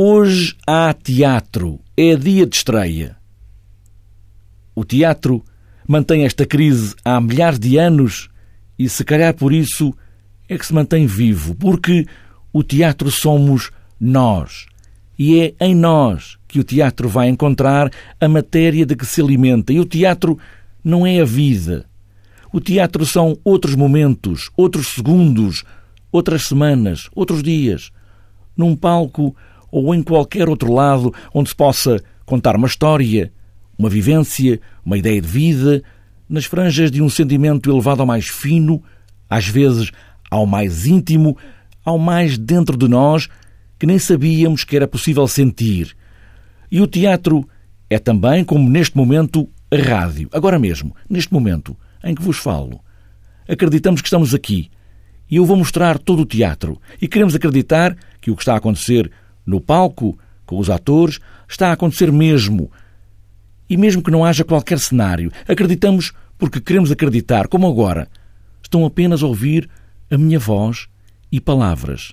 Hoje há teatro. É dia de estreia. O teatro mantém esta crise há milhares de anos e, se calhar por isso, é que se mantém vivo, porque o teatro somos nós. E é em nós que o teatro vai encontrar a matéria de que se alimenta. E o teatro não é a vida. O teatro são outros momentos, outros segundos, outras semanas, outros dias. Num palco ou em qualquer outro lado onde se possa contar uma história, uma vivência, uma ideia de vida, nas franjas de um sentimento elevado ao mais fino, às vezes ao mais íntimo, ao mais dentro de nós, que nem sabíamos que era possível sentir. E o teatro é também, como neste momento, a rádio. Agora mesmo, neste momento em que vos falo. Acreditamos que estamos aqui. E eu vou mostrar todo o teatro. E queremos acreditar que o que está a acontecer no palco, com os atores, está a acontecer mesmo. E mesmo que não haja qualquer cenário, acreditamos porque queremos acreditar, como agora. Estão apenas a ouvir a minha voz e palavras.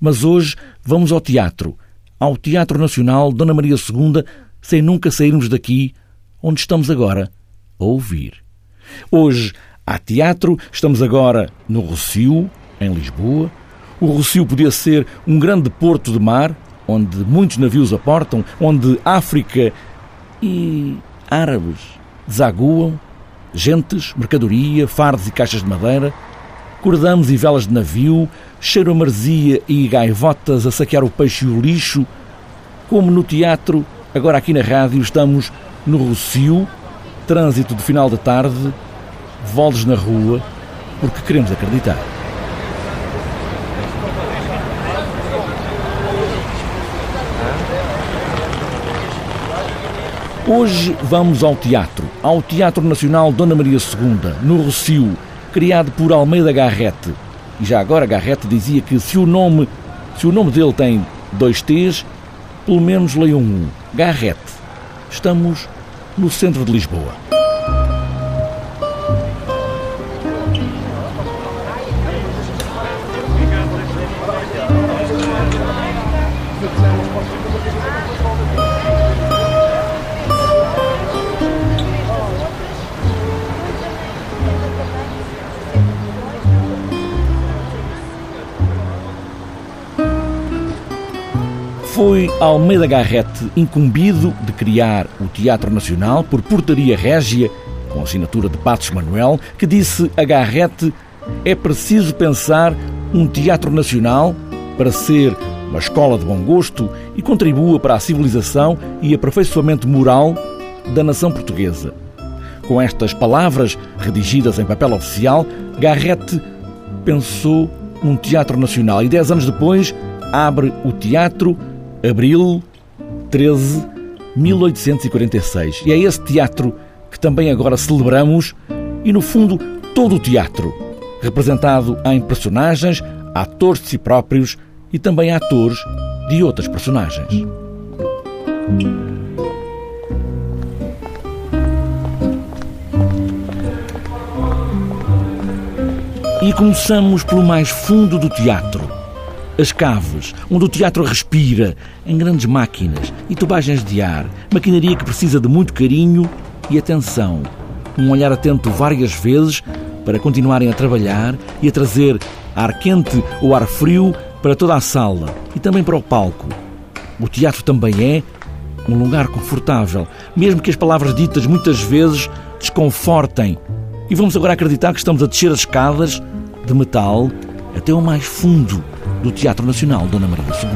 Mas hoje vamos ao teatro, ao Teatro Nacional Dona Maria II, sem nunca sairmos daqui, onde estamos agora a ouvir. Hoje há teatro, estamos agora no Rocio, em Lisboa. O Rocio podia ser um grande porto de mar, onde muitos navios aportam, onde África e árabes desaguam, gentes, mercadoria, fardos e caixas de madeira, cordamos e velas de navio, cheiro a marzia e gaivotas a saquear o peixe e o lixo, como no teatro, agora aqui na rádio estamos no Rocio, trânsito de final da tarde, voles na rua, porque queremos acreditar. Hoje vamos ao teatro, ao Teatro Nacional Dona Maria II, no Rocio, criado por Almeida Garrete. E já agora Garrete dizia que se o nome, se o nome dele tem dois T's, pelo menos leiam um. Garrete. Estamos no centro de Lisboa. Foi Almeida Garrete incumbido de criar o Teatro Nacional por portaria régia, com assinatura de Passos Manuel, que disse a Garrete é preciso pensar um Teatro Nacional para ser uma escola de bom gosto e contribua para a civilização e aperfeiçoamento moral da nação portuguesa. Com estas palavras, redigidas em papel oficial, Garrete pensou num teatro nacional e dez anos depois abre o Teatro Abril 13, 1846. E é esse teatro que também agora celebramos e, no fundo, todo o teatro, representado em personagens, atores de si próprios e também atores de outras personagens. E começamos pelo mais fundo do teatro, as caves, onde o teatro respira, em grandes máquinas e tubagens de ar, maquinaria que precisa de muito carinho e atenção. Um olhar atento várias vezes para continuarem a trabalhar e a trazer ar quente ou ar frio para toda a sala e também para o palco. O teatro também é um lugar confortável, mesmo que as palavras ditas muitas vezes desconfortem. E vamos agora acreditar que estamos a descer as escadas de metal até o mais fundo do Teatro Nacional Dona Maria II.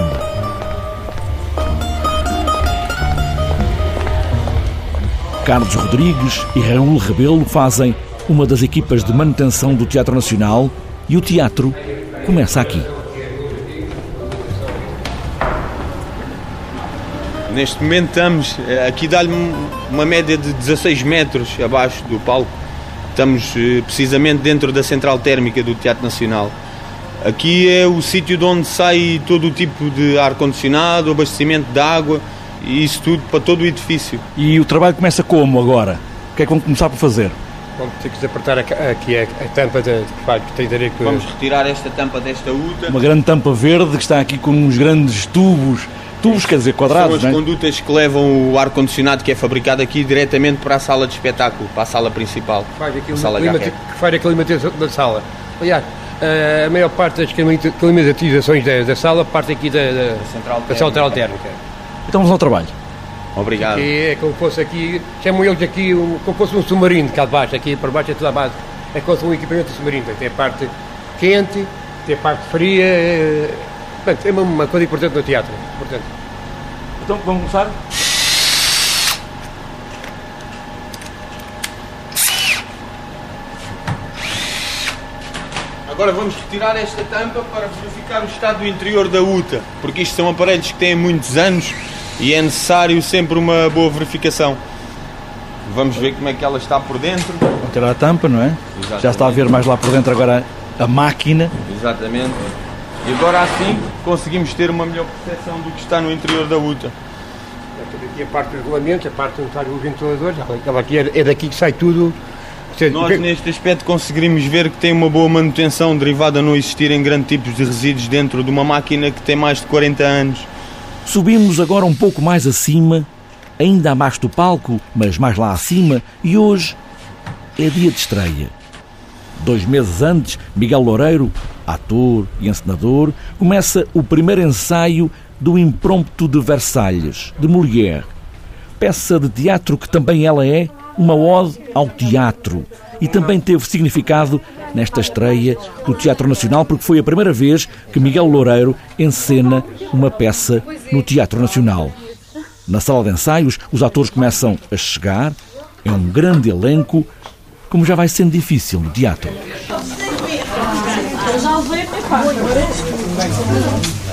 Carlos Rodrigues e Raul Rebelo fazem uma das equipas de manutenção do Teatro Nacional e o teatro começa aqui. Neste momento estamos, eh, aqui dá-lhe uma média de 16 metros abaixo do palco. Estamos eh, precisamente dentro da central térmica do Teatro Nacional. Aqui é o sítio de onde sai todo o tipo de ar-condicionado, abastecimento de água e isso tudo para todo o edifício. E o trabalho começa como agora? O que é que vão começar por fazer? Vamos ter que apertar aqui a, a tampa de, que tem direito com... Vamos retirar esta tampa desta UTA. Uma grande tampa verde que está aqui com uns grandes tubos. Tubos, quer dizer, quadrados, São as é? condutas que levam o ar-condicionado que é fabricado aqui diretamente para a sala de espetáculo, para a sala principal. Faz aqui a sala que faz a climatização da sala. Aliás, a maior parte das climatizações da, da sala parte aqui da, da, central, da central térmica. Então vamos ao trabalho. Obrigado. Aqui é como fosse aqui, chamam eles aqui um, como fosse um submarino cá de baixo, aqui para baixo é tudo a base. É como um equipamento de submarino, tem a parte quente, tem a parte fria, é, é uma, uma coisa importante no teatro. Portanto. Então vamos começar? Agora vamos retirar esta tampa para verificar o estado do interior da UTA, porque isto são aparelhos que têm muitos anos e é necessário sempre uma boa verificação. Vamos ver como é que ela está por dentro. Vou tirar a tampa, não é? Exatamente. Já está a ver mais lá por dentro agora a máquina. Exatamente. E agora assim conseguimos ter uma melhor percepção do que está no interior da UTA. Aqui a parte dos regulamentos, a parte onde está o ventilador, aqui é daqui que sai tudo nós, neste aspecto, conseguimos ver que tem uma boa manutenção derivada a não existirem grandes tipos de resíduos dentro de uma máquina que tem mais de 40 anos. Subimos agora um pouco mais acima, ainda abaixo do palco, mas mais lá acima, e hoje é dia de estreia. Dois meses antes, Miguel Loureiro, ator e encenador, começa o primeiro ensaio do Imprompto de Versalhes, de Molière. Peça de teatro que também ela é uma ode ao teatro e também teve significado nesta estreia do Teatro Nacional, porque foi a primeira vez que Miguel Loureiro encena uma peça no Teatro Nacional. Na sala de ensaios, os atores começam a chegar, é um grande elenco, como já vai sendo difícil no teatro.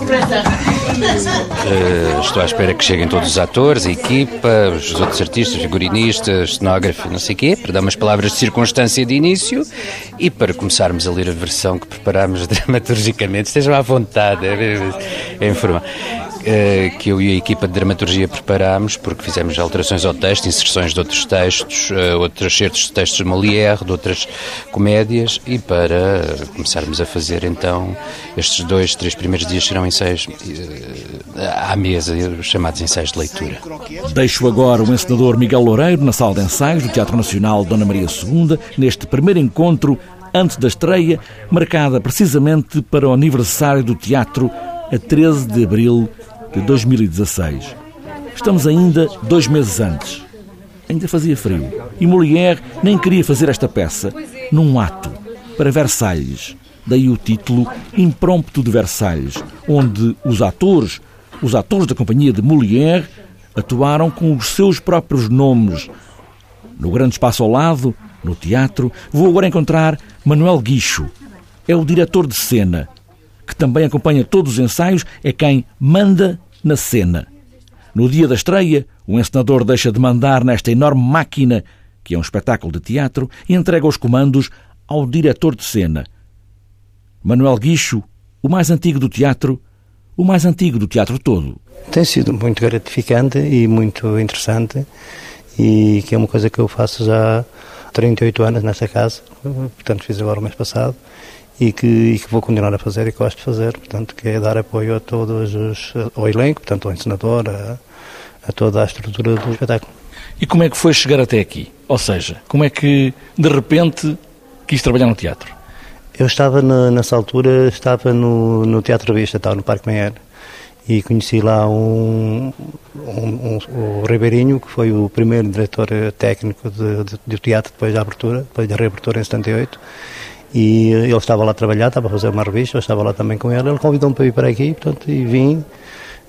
Obrigada. Uh, estou à espera que cheguem todos os atores, a equipa, os outros artistas, figurinistas, cenógrafo, não sei o quê, para dar umas palavras de circunstância de início e para começarmos a ler a versão que preparámos dramaturgicamente. Estejam à vontade, é, é, é informar. Eh, que eu e a equipa de dramaturgia preparámos, porque fizemos alterações ao texto, inserções de outros textos, uh, outros certos de textos de Molière, de outras comédias, e para começarmos a fazer então estes dois, três primeiros dias serão ensaios uh, à mesa, os chamados ensaios de leitura. Deixo agora o encenador Miguel Loureiro na sala de ensaios do Teatro Nacional Dona Maria II, neste primeiro encontro antes da estreia, marcada precisamente para o aniversário do teatro a 13 de abril de 2016. Estamos ainda dois meses antes. Ainda fazia frio. E Molière nem queria fazer esta peça num ato para Versalhes. Daí o título Imprompto de Versalhes, onde os atores, os atores da companhia de Molière, atuaram com os seus próprios nomes. No grande espaço ao lado, no teatro, vou agora encontrar Manuel Guicho. É o diretor de cena que também acompanha todos os ensaios, é quem manda na cena. No dia da estreia, o encenador deixa de mandar nesta enorme máquina, que é um espetáculo de teatro, e entrega os comandos ao diretor de cena. Manuel Guicho, o mais antigo do teatro, o mais antigo do teatro todo. Tem sido muito gratificante e muito interessante, e que é uma coisa que eu faço já há 38 anos nesta casa, portanto fiz agora o mês passado, e que, e que, vou continuar a fazer e que gosto de fazer, portanto, que é dar apoio a todos os, ao elenco, portanto, ao encenador, a, a toda a estrutura do espetáculo. E como é que foi chegar até aqui? Ou seja, como é que, de repente, quis trabalhar no teatro? Eu estava, na, nessa altura, estava no, no Teatro Vista, estava no Parque Meyer, e conheci lá um, um, um, o Ribeirinho, que foi o primeiro diretor técnico de, de, de teatro depois da abertura, depois da reabertura em 78, e ele estava lá a trabalhar, estava a fazer uma revista, eu estava lá também com ele. Ele convidou-me para vir para aqui, portanto, e vim.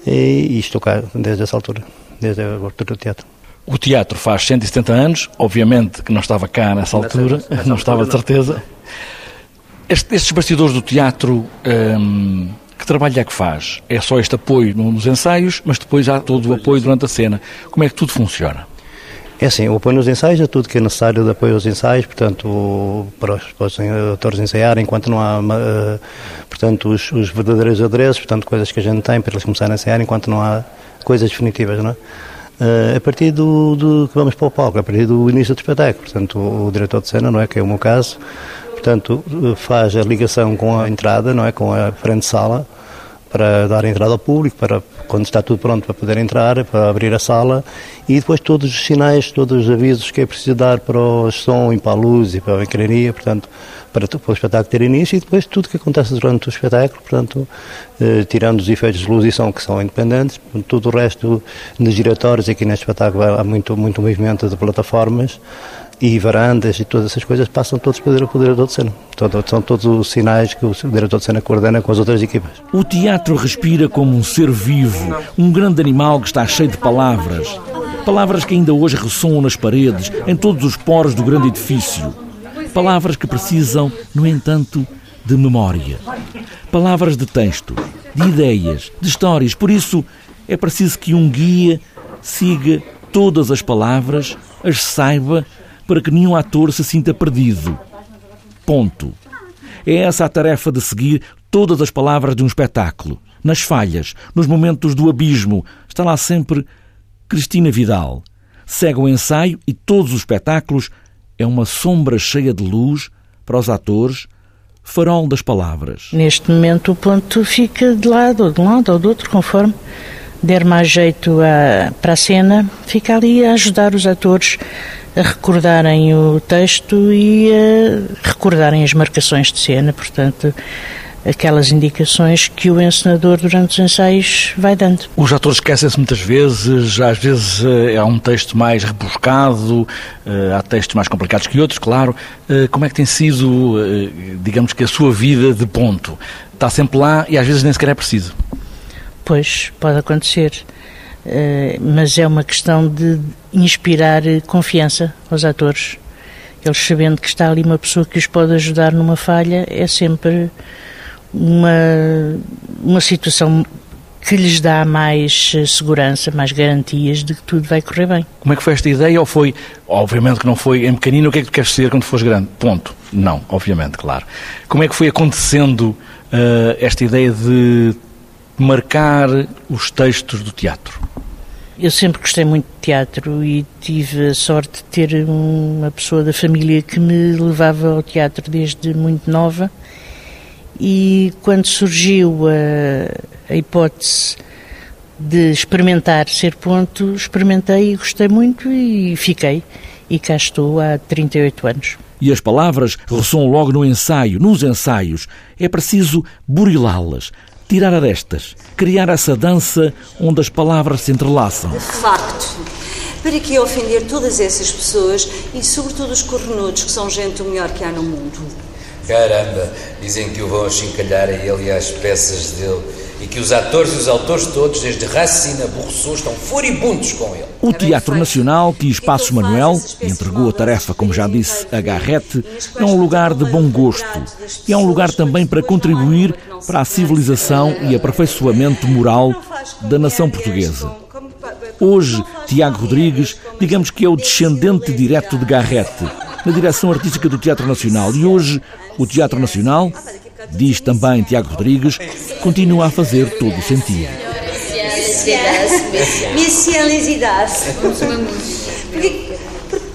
e, e estou cá desde essa altura, desde a abertura do teatro. O teatro faz 170 anos, obviamente que não estava cá nessa altura, nessa, nessa não estava de certeza. Este, estes bastidores do teatro, hum, que trabalho é que faz? É só este apoio nos ensaios, mas depois há todo o apoio durante a cena. Como é que tudo funciona? É assim, o apoio nos ensaios é tudo que é necessário de apoio aos ensaios, portanto, para os, para os atores ensaiarem, enquanto não há, uh, portanto, os, os, verdadeiros adereços, portanto, coisas que a gente tem para eles começarem a ensaiar, enquanto não há coisas definitivas, não é? Uh, a partir do, do, que vamos para o palco, a partir do início do espetáculo, portanto, o, o diretor de cena, não é, que é o meu caso, portanto, faz a ligação com a entrada, não é, com a frente sala, para dar entrada ao público, para quando está tudo pronto para poder entrar, para abrir a sala. E depois todos os sinais, todos os avisos que é preciso dar para o som e para a luz e para a encarnaria, portanto, para, para o espetáculo ter início e depois tudo que acontece durante o espetáculo, portanto, eh, tirando os efeitos de luz e som que são independentes, tudo o resto de giratórios, aqui neste espetáculo há muito, muito movimento de plataformas, e varandas e todas essas coisas passam todos para o diretor de cena. São todos os sinais que o diretor de cena coordena com as outras equipas. O teatro respira como um ser vivo, um grande animal que está cheio de palavras. Palavras que ainda hoje ressoam nas paredes, em todos os poros do grande edifício. Palavras que precisam, no entanto, de memória. Palavras de texto, de ideias, de histórias. Por isso, é preciso que um guia siga todas as palavras, as saiba para que nenhum ator se sinta perdido. Ponto. É essa a tarefa de seguir todas as palavras de um espetáculo. Nas falhas, nos momentos do abismo, está lá sempre Cristina Vidal. Segue o ensaio e todos os espetáculos é uma sombra cheia de luz para os atores, farol das palavras. Neste momento o ponto fica de lado, ou de um lado ou do outro, conforme der mais jeito a, para a cena, fica ali a ajudar os atores a recordarem o texto e a recordarem as marcações de cena, portanto, aquelas indicações que o encenador durante os ensaios vai dando. Os atores esquecem-se muitas vezes, às vezes é um texto mais rebuscado, eh, há textos mais complicados que outros, claro. Eh, como é que tem sido, digamos que a sua vida de ponto? Está sempre lá e às vezes nem sequer é preciso. Pois, pode acontecer. Uh, mas é uma questão de inspirar confiança aos atores. Eles sabendo que está ali uma pessoa que os pode ajudar numa falha, é sempre uma, uma situação que lhes dá mais eh, segurança, mais garantias de que tudo vai correr bem. Como é que foi esta ideia? Ou foi, obviamente que não foi em pequenino, o que é que tu queres ser quando fores grande? Ponto. Não, obviamente, claro. Como é que foi acontecendo uh, esta ideia de marcar os textos do teatro? Eu sempre gostei muito de teatro e tive a sorte de ter uma pessoa da família que me levava ao teatro desde muito nova. E quando surgiu a, a hipótese de experimentar ser ponto, experimentei e gostei muito e fiquei. E cá estou há 38 anos. E as palavras ressoam logo no ensaio, nos ensaios. É preciso burilá-las, tirar a destas, criar essa dança onde as palavras se entrelaçam. De facto, para que ofender todas essas pessoas e sobretudo os correnudos, que são gente o melhor que há no mundo? Caramba, dizem que o vão achincalhar a ele e às peças dele e que os atores e os autores todos, desde Racine a estão furibundos com ele. O Teatro Nacional, que Espaço Manuel entregou a tarefa, como já disse, a Garrete, é um lugar de bom gosto e é um lugar também para contribuir para a civilização e aperfeiçoamento moral da nação portuguesa. Hoje, Tiago Rodrigues, digamos que é o descendente direto de Garrete, na direção artística do Teatro Nacional. E hoje, o Teatro Nacional diz também Tiago Rodrigues, continua a fazer todo o sentido.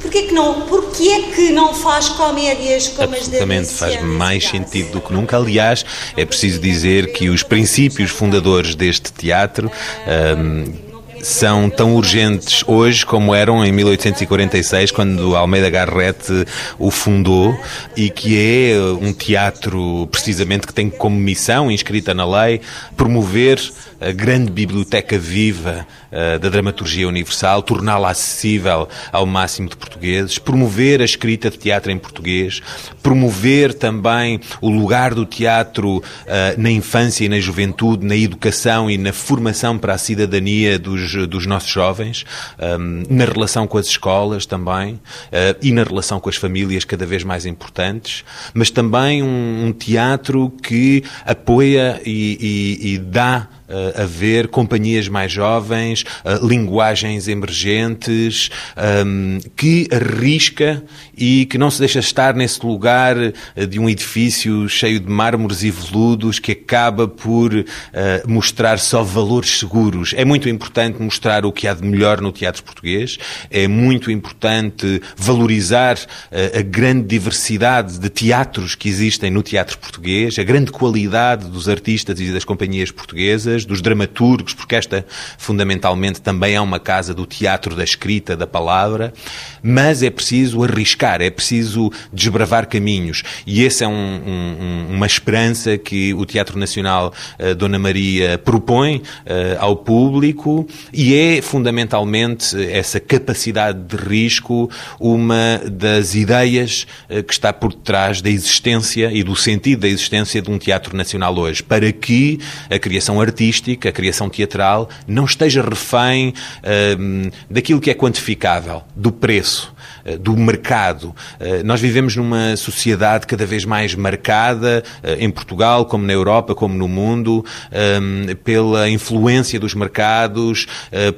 Porquê que não, porquê é que não faz comédias como as Absolutamente faz mais sentido do que nunca. Aliás, é preciso dizer que os princípios fundadores deste teatro um, são tão urgentes hoje como eram em 1846, quando Almeida Garrett o fundou, e que é um teatro, precisamente, que tem como missão, inscrita na lei, promover a grande biblioteca viva uh, da dramaturgia universal, torná-la acessível ao máximo de portugueses, promover a escrita de teatro em português, promover também o lugar do teatro uh, na infância e na juventude, na educação e na formação para a cidadania dos, dos nossos jovens, um, na relação com as escolas também uh, e na relação com as famílias cada vez mais importantes, mas também um, um teatro que apoia e, e, e dá uh, haver companhias mais jovens, uh, linguagens emergentes, um, que arrisca e que não se deixa estar nesse lugar uh, de um edifício cheio de mármores e veludos que acaba por uh, mostrar só valores seguros. É muito importante mostrar o que há de melhor no teatro português, é muito importante valorizar a grande diversidade de teatros que existem no teatro português, a grande qualidade dos artistas e das companhias portuguesas dos dramaturgos, porque esta fundamentalmente também é uma casa do teatro da escrita, da palavra, mas é preciso arriscar, é preciso desbravar caminhos. E essa é um, um, uma esperança que o Teatro Nacional uh, Dona Maria propõe uh, ao público e é fundamentalmente essa capacidade de risco uma das ideias uh, que está por detrás da existência e do sentido da existência de um Teatro Nacional hoje, para que a criação artística a criação teatral, não esteja refém daquilo que é quantificável, do preço. Eh, do mercado. Eh, nós vivemos numa sociedade cada vez mais marcada, eh, em Portugal, como na Europa, como no mundo, pela influência dos mercados,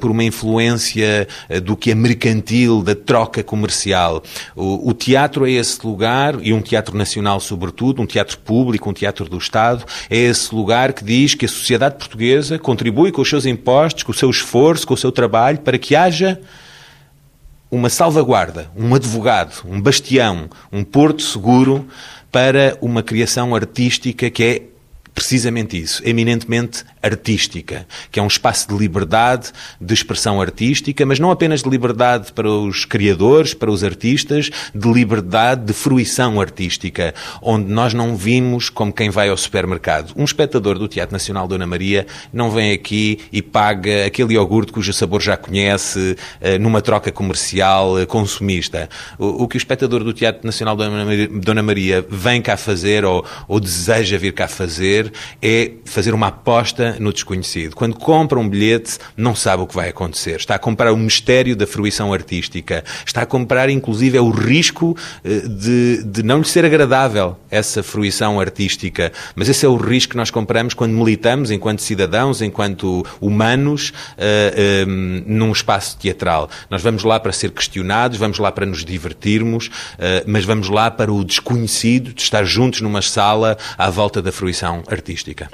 por uma influência do que é mercantil, da troca comercial. O teatro é esse lugar, e um teatro nacional sobretudo, um teatro público, um teatro do Estado, é esse lugar que diz que a sociedade portuguesa contribui com os seus impostos, com o seu esforço, com o seu trabalho, para que haja uma salvaguarda, um advogado, um bastião, um porto seguro para uma criação artística que é precisamente isso, eminentemente artística, que é um espaço de liberdade, de expressão artística, mas não apenas de liberdade para os criadores, para os artistas, de liberdade de fruição artística, onde nós não vimos como quem vai ao supermercado. Um espectador do Teatro Nacional Dona Maria não vem aqui e paga aquele iogurte cujo sabor já conhece eh, numa troca comercial eh, consumista. O, que o espectador do Teatro Nacional Dona Maria vem cá fazer ou, ou deseja vir cá fazer é fazer uma aposta no desconhecido. Quando compra um bilhete, não sabe o que vai acontecer. Está a comprar o mistério da fruição artística. Está a comprar, inclusive, é o risco eh, de, de não lhe ser agradável essa fruição artística. Mas esse é o risco que nós compramos quando militamos, enquanto cidadãos, enquanto humanos, uh, um, num espaço teatral. Nós vamos lá para ser questionados, vamos lá para nos divertirmos, uh, mas vamos lá para o desconhecido, de estar juntos numa sala à volta da fruição artística.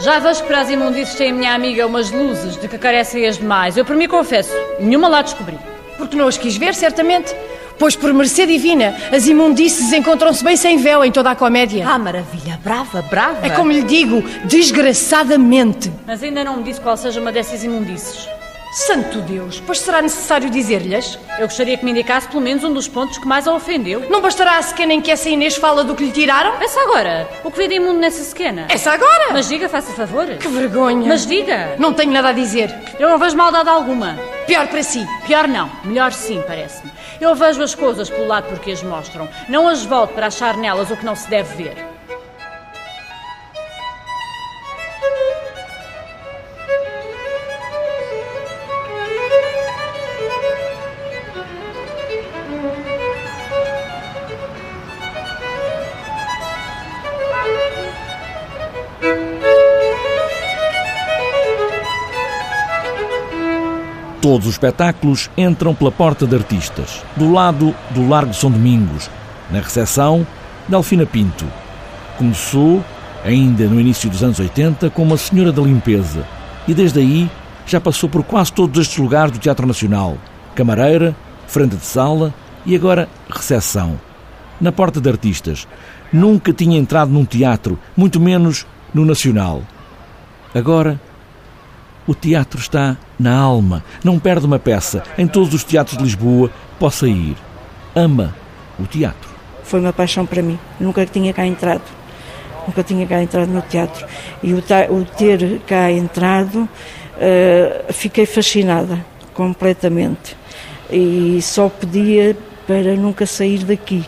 Já vejo que para as imundícies tem a minha amiga umas luzes de que carecem as demais. Eu, por mim, confesso, nenhuma lá descobri. Porque não as quis ver, certamente. Pois, por mercê divina, as imundícies encontram-se bem sem véu em toda a comédia. Ah, maravilha. Brava, brava. É como lhe digo, desgraçadamente. Mas ainda não me disse qual seja uma dessas imundícies. Santo Deus, pois será necessário dizer-lhes? Eu gostaria que me indicasse pelo menos um dos pontos que mais a ofendeu. Não bastará a sequena em que essa Inês fala do que lhe tiraram? Essa agora. O que vê de imundo nessa sequena? Essa agora? Mas diga, faça favor. Que vergonha. Mas diga. Não tenho nada a dizer. Eu não vejo maldade alguma. Pior para si. Pior não. Melhor sim, parece-me. Eu vejo as coisas pelo lado porque as mostram. Não as volto para achar nelas o que não se deve ver. Todos os espetáculos entram pela porta de artistas, do lado do Largo São Domingos, na recepção Delfina Pinto. Começou, ainda no início dos anos 80, com uma senhora da limpeza e desde aí já passou por quase todos estes lugares do Teatro Nacional. Camareira, frente de sala e agora recepção. Na porta de artistas. Nunca tinha entrado num teatro, muito menos no Nacional. Agora, o teatro está na alma. Não perde uma peça. Em todos os teatros de Lisboa, possa ir. Ama o teatro. Foi uma paixão para mim. Nunca tinha cá entrado. Nunca tinha cá entrado no teatro. E o, o ter cá entrado, uh, fiquei fascinada completamente. E só pedia para nunca sair daqui.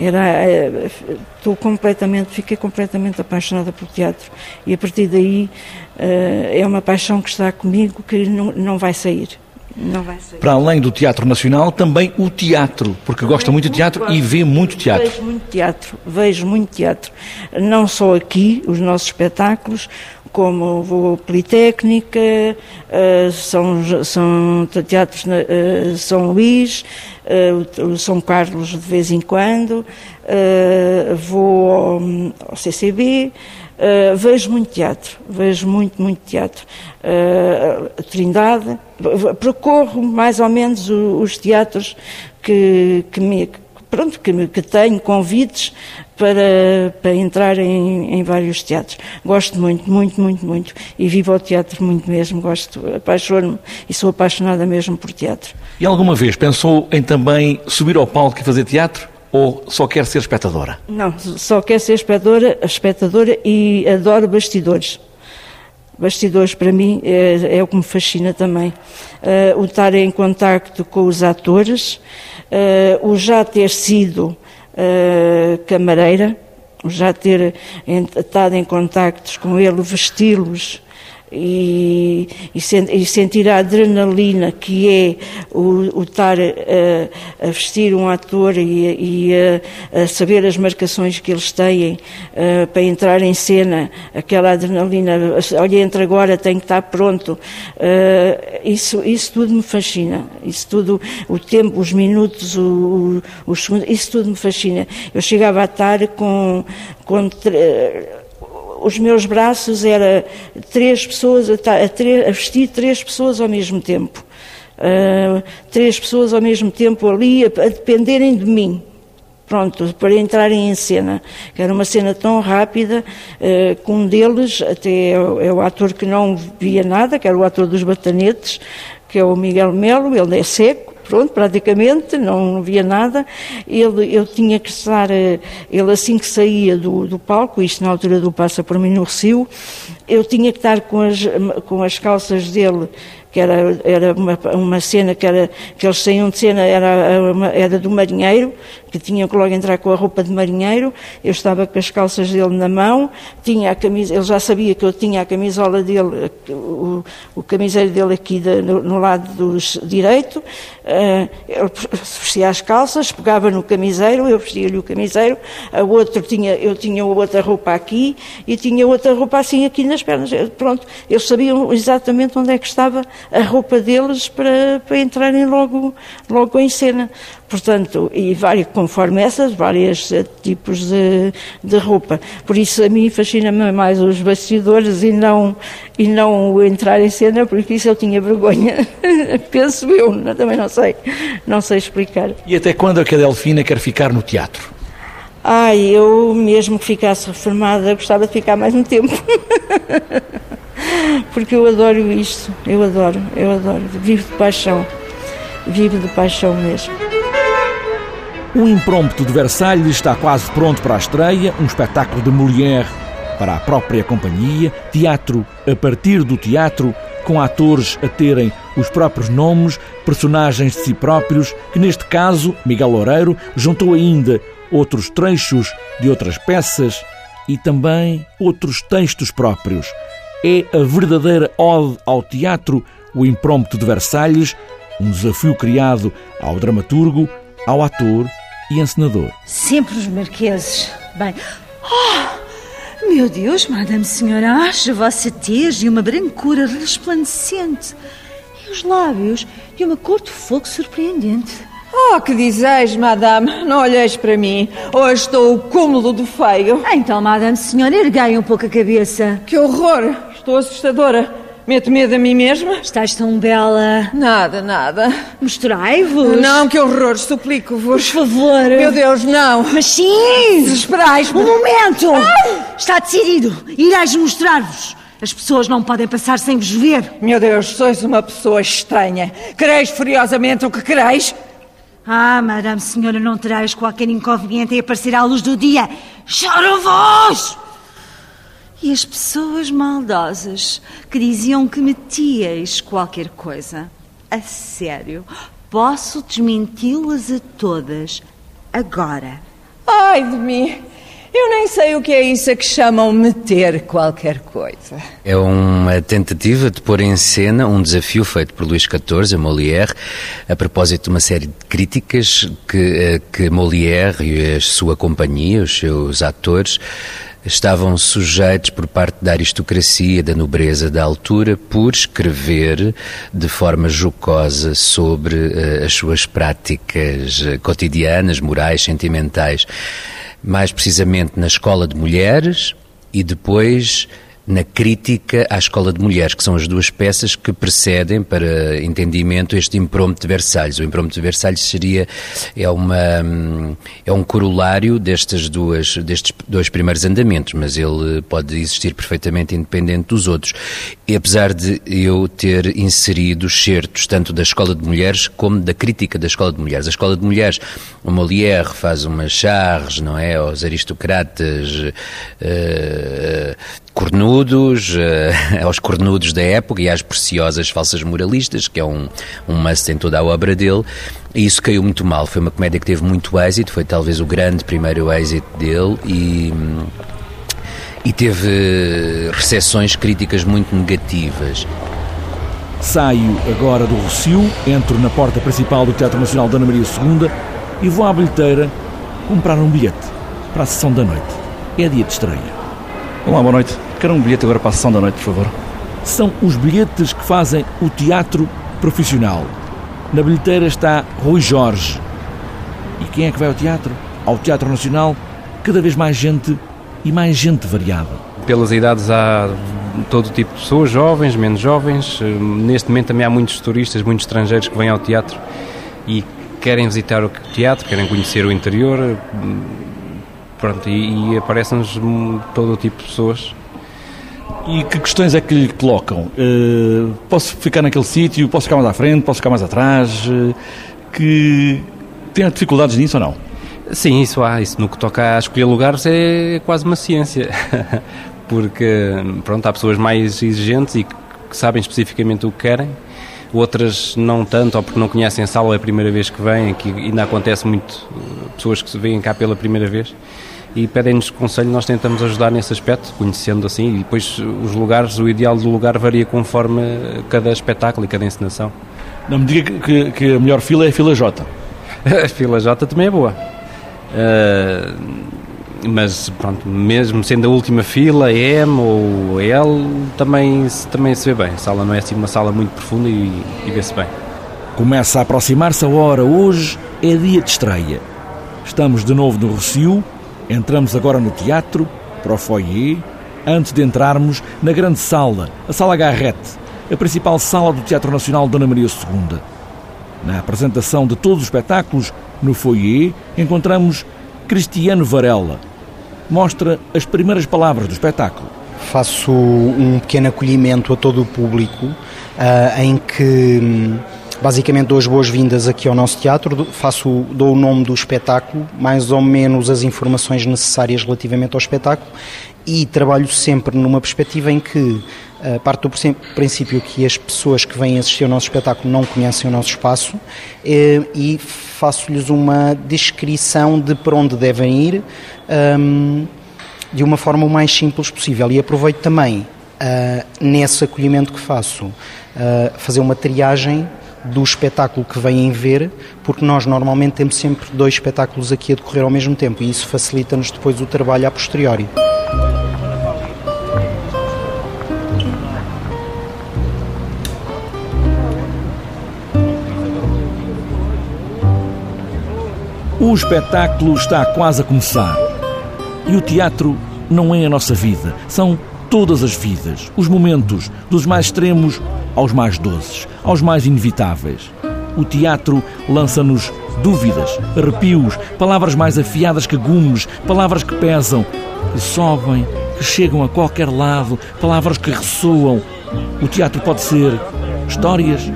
Era, eh, estou completamente, fiquei completamente apaixonada pelo teatro e a partir daí é uma paixão que está comigo que não, não vai sair. Não vai sair. Para além do Teatro Nacional, também o teatro, porque gosta muito de teatro e vê muito teatro. Vejo muito teatro, vejo muito teatro. Não só aqui, os nossos espetáculos, como vou Politécnica, uh, São, São Teatros uh, São Luís, São Carlos de vez em quando, vou ao CCB, Uh, vejo muito teatro, vejo muito, muito teatro. Uh, Trindade, percorro mais ou menos os, os teatros que, que, me, pronto, que, que tenho convites para, para entrar em, em, vários teatros. Gosto muito, muito, muito, muito. E vivo ao teatro muito mesmo. Gosto, apaixono-me e sou apaixonada mesmo por teatro. E alguma vez pensou em também subir ao palco e fazer teatro? Ou só quer ser espectadora? Não, só quer ser espectadora, espectadora e adoro bastidores. Bastidores para mim é, é o que me fascina também. Uh, o estar em contacto com os atores, uh, o já ter sido uh, camareira, o já ter estado em contactos com ele, vesti-los e, e, e, sentir a adrenalina que é o, o estar a, a, vestir um ator e, e a, a, saber as marcações que eles têm uh, para entrar em cena, aquela adrenalina, olha, entra agora, tem que estar pronto. Uh, isso, isso tudo me fascina. Isso tudo, o tempo, os minutos, o, o, os segundos, isso tudo me fascina. Eu chegava a estar com, com os meus braços era três pessoas a, a, a vestir três pessoas ao mesmo tempo. Uh, três pessoas ao mesmo tempo ali a, a, dependerem de mim. Pronto, para entrarem em cena. Era uma cena tão rápida uh, que um deles, até é o, é o ator que não via nada, que era o ator dos batanetes, que é o Miguel Melo, ele é seco, pronto, praticamente, não via nada. Ele, eu tinha que estar, eh, ele assim que saía do, do palco, isto na altura do Passa por mim no Recio, eu tinha que estar com as, com as calças dele que era, era uma, uma cena que, era, que eles saíam de cena, era, era do marinheiro, que tinham que logo entrar com a roupa de marinheiro, eu estava com as calças dele na mão, tinha a camisa, ele já sabia que eu tinha a camisola dele, o, o camiseiro dele aqui de, no, no, lado do direito, uh, ele vestia as calças, pegava no camiseiro, eu vestia-lhe o camiseiro, a outro tinha, eu tinha outra roupa aqui e tinha outra roupa assim aqui nas pernas, pronto, eles sabiam exatamente onde é que estava a roupa deles para, para entrarem logo, logo em cena. Portanto, e várias, conforme essas, vários eh, tipos de, de roupa. Por isso a mim fascina-me mais os bastidores e não, e não entrar em cena, porque isso eu tinha vergonha. Penso eu, também não sei, não sei explicar. E até quando é que a Delfina quer ficar no teatro? Ai, eu mesmo que ficasse reformada, gostava de ficar mais um tempo. porque eu adoro isto, eu adoro, eu adoro, vivo de paixão, vivo de paixão mesmo. O Imprompto de Versalhes está quase pronto para a estreia, um espetáculo de Molière para a própria companhia, teatro a partir do teatro, com atores a terem os próprios nomes, personagens de si próprios, que neste caso, Miguel Loureiro juntou ainda outros trechos de outras peças e também outros textos próprios é a verdadeira ode ao teatro, o imprompto de Versalhes, um desafio criado ao dramaturgo, ao ator e encenador. Sempre os marqueses. Bem, oh, meu Deus, Madame Senhora, acho vossa tez de uma brancura resplandecente e os lábios de uma cor de fogo surpreendente. Oh, que dizeis, madame? Não olheis para mim. Hoje estou o cúmulo do feio. Então, madame senhora, erguei um pouco a cabeça. Que horror! Estou assustadora. Meto medo a mim mesma? Estás tão bela. Nada, nada. Mostrai-vos. Não, que horror, suplico-vos. Por favor. Meu Deus, não. Mas sim! Desesperais-me. Um momento! Está decidido. Irás mostrar-vos. As pessoas não podem passar sem vos ver. Meu Deus, sois uma pessoa estranha. Quereis furiosamente o que quereis? Ah, madame senhora, não terás qualquer inconveniente em aparecer à luz do dia. Choro-vos! E as pessoas maldosas que diziam que metias qualquer coisa. A sério, posso desmenti-las a todas agora. Ai de mim. Eu nem sei o que é isso a que chamam meter qualquer coisa. É uma tentativa de pôr em cena um desafio feito por Luís XIV a Molière, a propósito de uma série de críticas que, eh, que Molière e a sua companhia, os seus atores, estavam sujeitos por parte da aristocracia, da nobreza da altura, por escrever de forma jocosa sobre uh, as suas práticas uh, cotidianas, morais, sentimentais, mais precisamente na escola de mulheres e depois na crítica à Escola de Mulheres, que são as duas peças que precedem, para entendimento, este imprompto de Versalhes. O imprompto de Versalhes seria, é, uma, é um corolário destas duas, destes dois primeiros andamentos, mas ele pode existir perfeitamente independente dos outros. E apesar de eu ter inserido certos tanto da Escola de Mulheres como da crítica da Escola de Mulheres. A Escola de Mulheres, o Molière faz uma charge, não é, aos aristocratas uh, cornudos, uh, aos cornudos da época e às preciosas falsas moralistas, que é um, um must em toda a obra dele, e isso caiu muito mal. Foi uma comédia que teve muito êxito, foi talvez o grande primeiro êxito dele e. E teve recepções críticas muito negativas. Saio agora do Rocio, entro na porta principal do Teatro Nacional da Ana Maria II e vou à bilheteira comprar um bilhete para a sessão da noite. É dia de estreia. Olá, boa noite. Quero um bilhete agora para a sessão da noite, por favor. São os bilhetes que fazem o teatro profissional. Na bilheteira está Rui Jorge. E quem é que vai ao teatro? Ao Teatro Nacional, cada vez mais gente e mais gente variada. Pelas idades há todo tipo de pessoas, jovens, menos jovens. Neste momento também há muitos turistas, muitos estrangeiros que vêm ao teatro e querem visitar o teatro, querem conhecer o interior. Pronto, e, e aparecem-nos todo o tipo de pessoas. E que questões é que lhe colocam? Uh, posso ficar naquele sítio? Posso ficar mais à frente? Posso ficar mais atrás? Uh, que tem dificuldades nisso ou não? Sim, isso há. Isso no que toca a escolher lugares é quase uma ciência. Porque, pronto, há pessoas mais exigentes e que, que sabem especificamente o que querem. Outras não tanto, ou porque não conhecem a sala, é a primeira vez que vêm, que ainda acontece muito, pessoas que vêm cá pela primeira vez e pedem-nos conselho, nós tentamos ajudar nesse aspecto, conhecendo assim, e depois os lugares, o ideal do lugar varia conforme cada espetáculo e cada encenação. Não me diga que, que a melhor fila é a fila J. a fila J também é boa. Uh, mas pronto, mesmo sendo a última fila, M ou L, também, também se vê bem. A sala não é assim uma sala muito profunda e, e vê-se bem. Começa a aproximar-se a hora. Hoje é dia de estreia. Estamos de novo no Rocio, entramos agora no teatro, para o foyer, antes de entrarmos na grande sala, a Sala Garrete, a principal sala do Teatro Nacional Dona Maria II. Na apresentação de todos os espetáculos, no foyer, encontramos Cristiano Varela. Mostra as primeiras palavras do espetáculo. Faço um pequeno acolhimento a todo o público, uh, em que hum, basicamente dou as boas-vindas aqui ao nosso teatro, faço, dou o nome do espetáculo, mais ou menos as informações necessárias relativamente ao espetáculo e trabalho sempre numa perspectiva em que uh, parte do princípio que as pessoas que vêm assistir ao nosso espetáculo não conhecem o nosso espaço uh, e faço-lhes uma descrição de para onde devem ir um, de uma forma o mais simples possível. E aproveito também uh, nesse acolhimento que faço fazer uma triagem do espetáculo que vêm ver, porque nós normalmente temos sempre dois espetáculos aqui a decorrer ao mesmo tempo e isso facilita-nos depois o trabalho a posteriori. O espetáculo está quase a começar. E o teatro não é a nossa vida. São todas as vidas, os momentos, dos mais extremos aos mais doces, aos mais inevitáveis. O teatro lança-nos dúvidas, arrepios, palavras mais afiadas que gumes, palavras que pesam, que sobem, que chegam a qualquer lado, palavras que ressoam. O teatro pode ser histórias,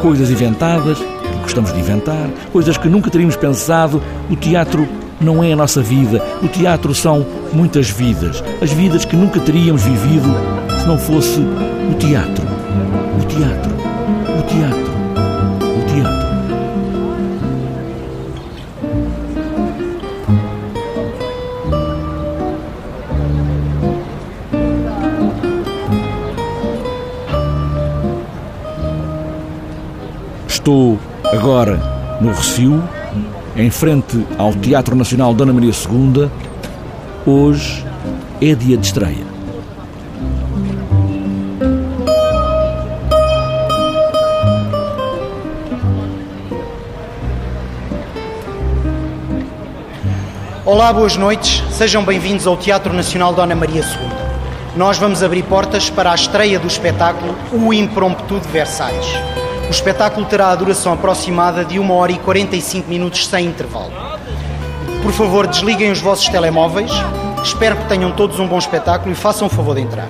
coisas inventadas, que gostamos de inventar, coisas que nunca teríamos pensado. O teatro não é a nossa vida. O teatro são muitas vidas. As vidas que nunca teríamos vivido se não fosse o teatro. Teatro. O teatro. O teatro. Estou agora no Recio, em frente ao Teatro Nacional Dona Maria II. Hoje é dia de estreia. Olá, boas noites. Sejam bem-vindos ao Teatro Nacional Dona Maria II. Nós vamos abrir portas para a estreia do espetáculo O Impromptu de Versalhes. O espetáculo terá a duração aproximada de 1 hora e 45 minutos sem intervalo. Por favor, desliguem os vossos telemóveis. Espero que tenham todos um bom espetáculo e façam o favor de entrar.